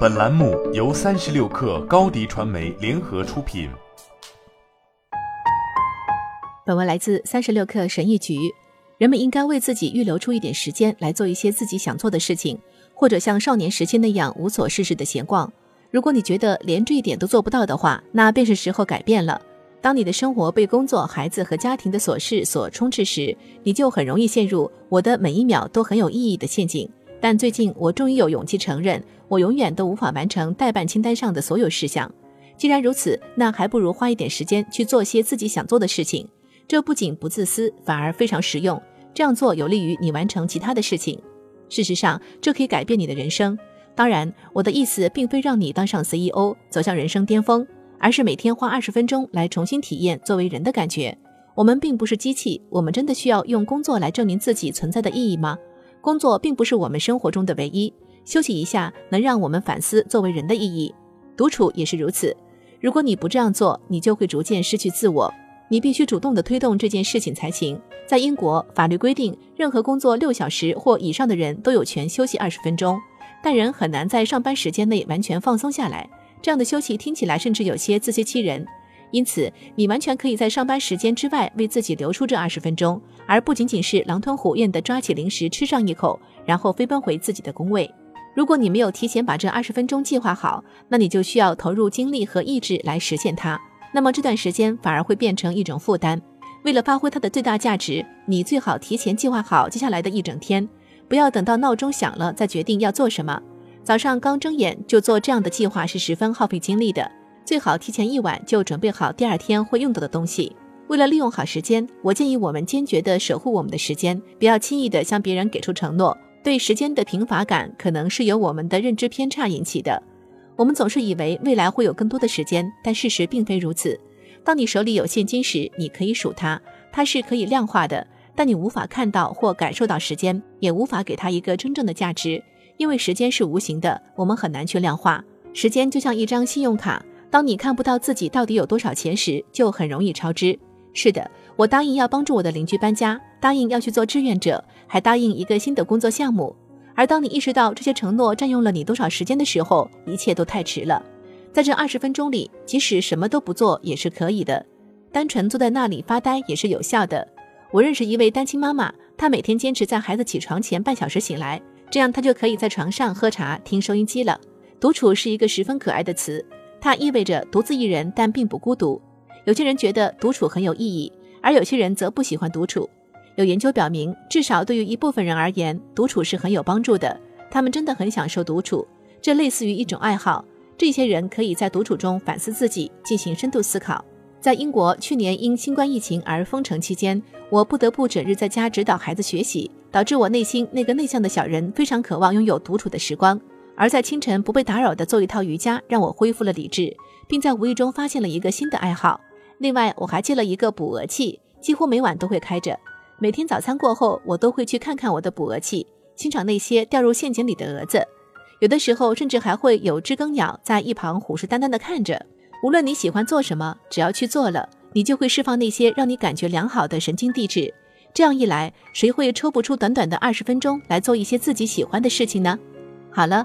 本栏目由三十六氪高低传媒联合出品。本文来自三十六氪神译局。人们应该为自己预留出一点时间来做一些自己想做的事情，或者像少年时期那样无所事事的闲逛。如果你觉得连这一点都做不到的话，那便是时候改变了。当你的生活被工作、孩子和家庭的琐事所充斥时，你就很容易陷入“我的每一秒都很有意义”的陷阱。但最近，我终于有勇气承认，我永远都无法完成代办清单上的所有事项。既然如此，那还不如花一点时间去做些自己想做的事情。这不仅不自私，反而非常实用。这样做有利于你完成其他的事情。事实上，这可以改变你的人生。当然，我的意思并非让你当上 CEO，走向人生巅峰。而是每天花二十分钟来重新体验作为人的感觉。我们并不是机器，我们真的需要用工作来证明自己存在的意义吗？工作并不是我们生活中的唯一。休息一下，能让我们反思作为人的意义。独处也是如此。如果你不这样做，你就会逐渐失去自我。你必须主动地推动这件事情才行。在英国，法律规定，任何工作六小时或以上的人都有权休息二十分钟，但人很难在上班时间内完全放松下来。这样的休息听起来甚至有些自欺欺人，因此你完全可以在上班时间之外为自己留出这二十分钟，而不仅仅是狼吞虎咽地抓起零食吃上一口，然后飞奔回自己的工位。如果你没有提前把这二十分钟计划好，那你就需要投入精力和意志来实现它。那么这段时间反而会变成一种负担。为了发挥它的最大价值，你最好提前计划好接下来的一整天，不要等到闹钟响了再决定要做什么。早上刚睁眼就做这样的计划是十分耗费精力的，最好提前一晚就准备好第二天会用到的东西。为了利用好时间，我建议我们坚决地守护我们的时间，不要轻易地向别人给出承诺。对时间的贫乏感可能是由我们的认知偏差引起的。我们总是以为未来会有更多的时间，但事实并非如此。当你手里有现金时，你可以数它，它是可以量化的，但你无法看到或感受到时间，也无法给它一个真正的价值。因为时间是无形的，我们很难去量化。时间就像一张信用卡，当你看不到自己到底有多少钱时，就很容易超支。是的，我答应要帮助我的邻居搬家，答应要去做志愿者，还答应一个新的工作项目。而当你意识到这些承诺占用了你多少时间的时候，一切都太迟了。在这二十分钟里，即使什么都不做也是可以的，单纯坐在那里发呆也是有效的。我认识一位单亲妈妈，她每天坚持在孩子起床前半小时醒来。这样，她就可以在床上喝茶、听收音机了。独处是一个十分可爱的词，它意味着独自一人，但并不孤独。有些人觉得独处很有意义，而有些人则不喜欢独处。有研究表明，至少对于一部分人而言，独处是很有帮助的。他们真的很享受独处，这类似于一种爱好。这些人可以在独处中反思自己，进行深度思考。在英国，去年因新冠疫情而封城期间，我不得不整日在家指导孩子学习。导致我内心那个内向的小人非常渴望拥有独处的时光，而在清晨不被打扰的做一套瑜伽，让我恢复了理智，并在无意中发现了一个新的爱好。另外，我还借了一个捕鹅器，几乎每晚都会开着。每天早餐过后，我都会去看看我的捕鹅器，欣赏那些掉入陷阱里的蛾子。有的时候，甚至还会有知更鸟在一旁虎视眈眈地看着。无论你喜欢做什么，只要去做了，你就会释放那些让你感觉良好的神经递质。这样一来，谁会抽不出短短的二十分钟来做一些自己喜欢的事情呢？好了，